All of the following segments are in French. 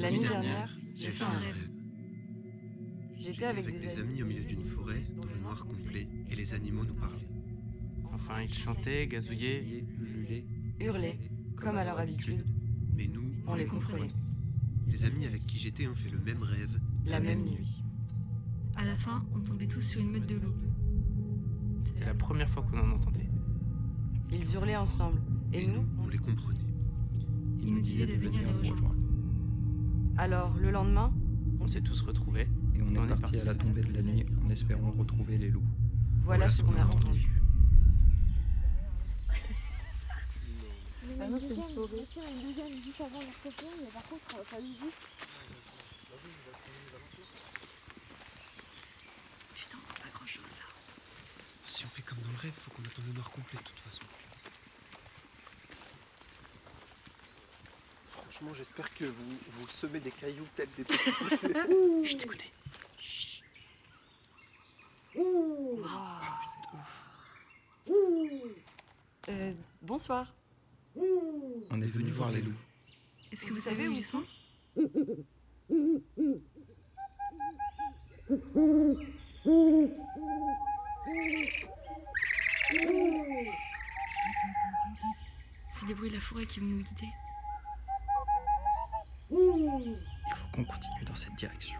La nuit dernière, j'ai fait un rêve. J'étais J'étais avec des amis au milieu d'une forêt, dans le noir complet, et les animaux nous parlaient. Enfin, ils chantaient, gazouillaient. ululaient, hurlaient, comme à leur habitude. Mais nous, On les comprenait. les amis avec qui j'étais ont fait le même rêve. La même nuit. À la fin, on tombait tous sur une meute de loups. C'était la première fois qu'on en entendait. Ils hurlaient ensemble. Et nous on les comprenait. Ils nous disaient de venir les rejoindre. Alors, le lendemain, On s'est tous retrouvés. Et on On est parti parti. à la tombée de la nuit en espérant retrouver les loups. voilà ce qu'on a entendu. Euh. Putain, on voit pas grand chose là. Si on fait comme dans le rêve, faut qu'on attende le noir complet de toute façon. Franchement, j'espère que vous, vous semez des cailloux tels des petits poussés. Chut, écoutez. Euh, bonsoir. On est venu voir les loups. Est-ce que vous savez où ils sont? C'est des bruits de la forêt qui vont nous guider. Il faut qu'on continue dans cette direction.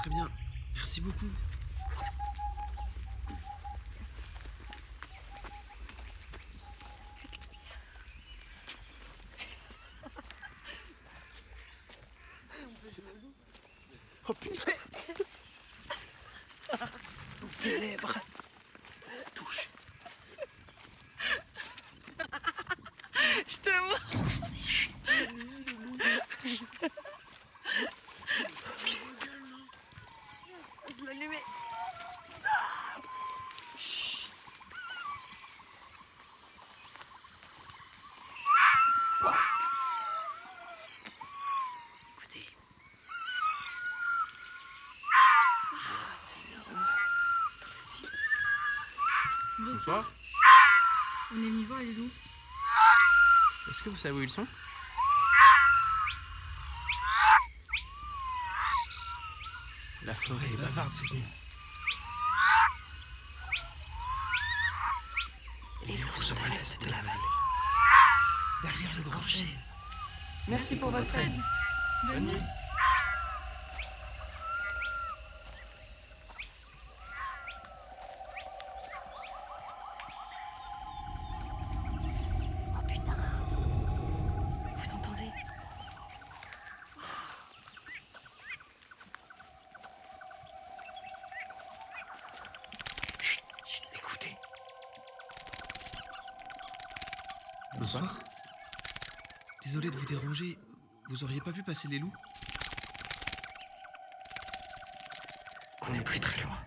Très bien, merci beaucoup. Oh putain Funèbre Touche Bonsoir. On est venu voir les loups. Est-ce que vous savez où ils sont? La forêt est bavarde cette nuit. Les loups sont à l'est de la vallée. Derrière le grand chêne. Merci pour votre aide. Bonne nuit. Bonsoir. Désolé de vous déranger. Vous auriez pas vu passer les loups? On n'est plus très loin.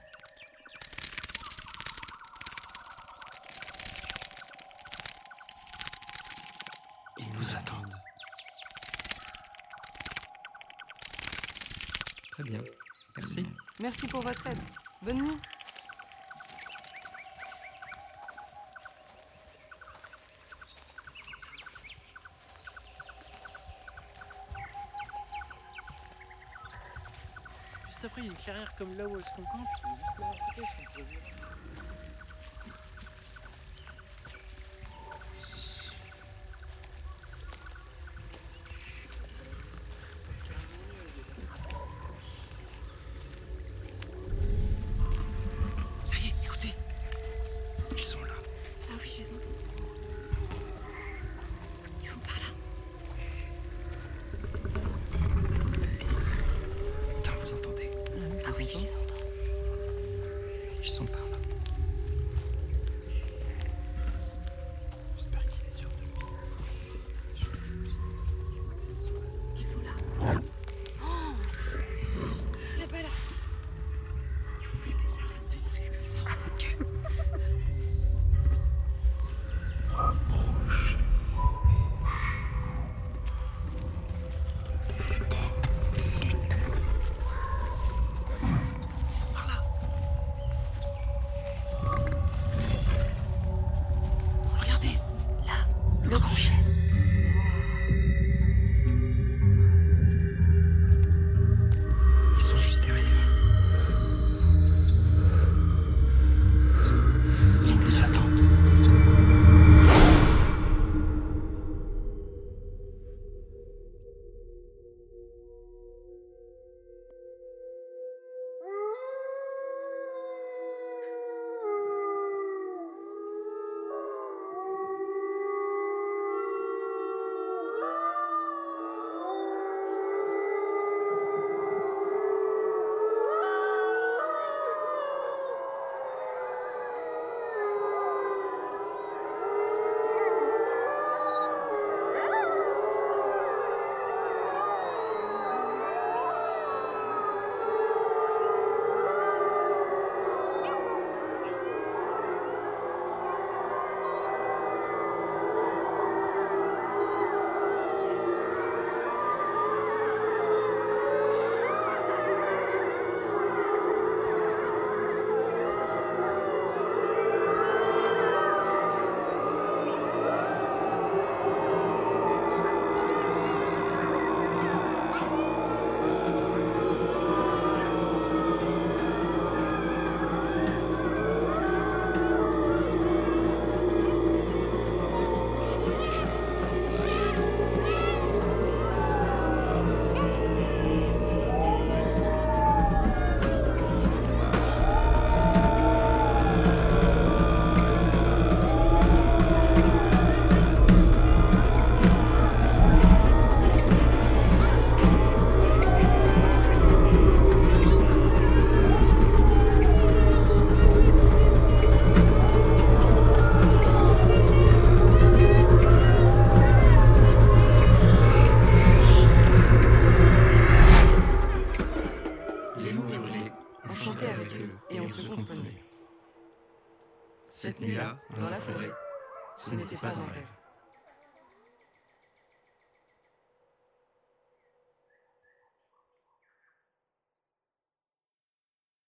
Ils nous attendent. Très bien. Merci. Merci pour votre aide. Bonne nuit. Après, une clairière comme là où est-ce qu'on campe. Putain, vous Cette nuit-là, dans la forêt, ce n'était pas un rêve.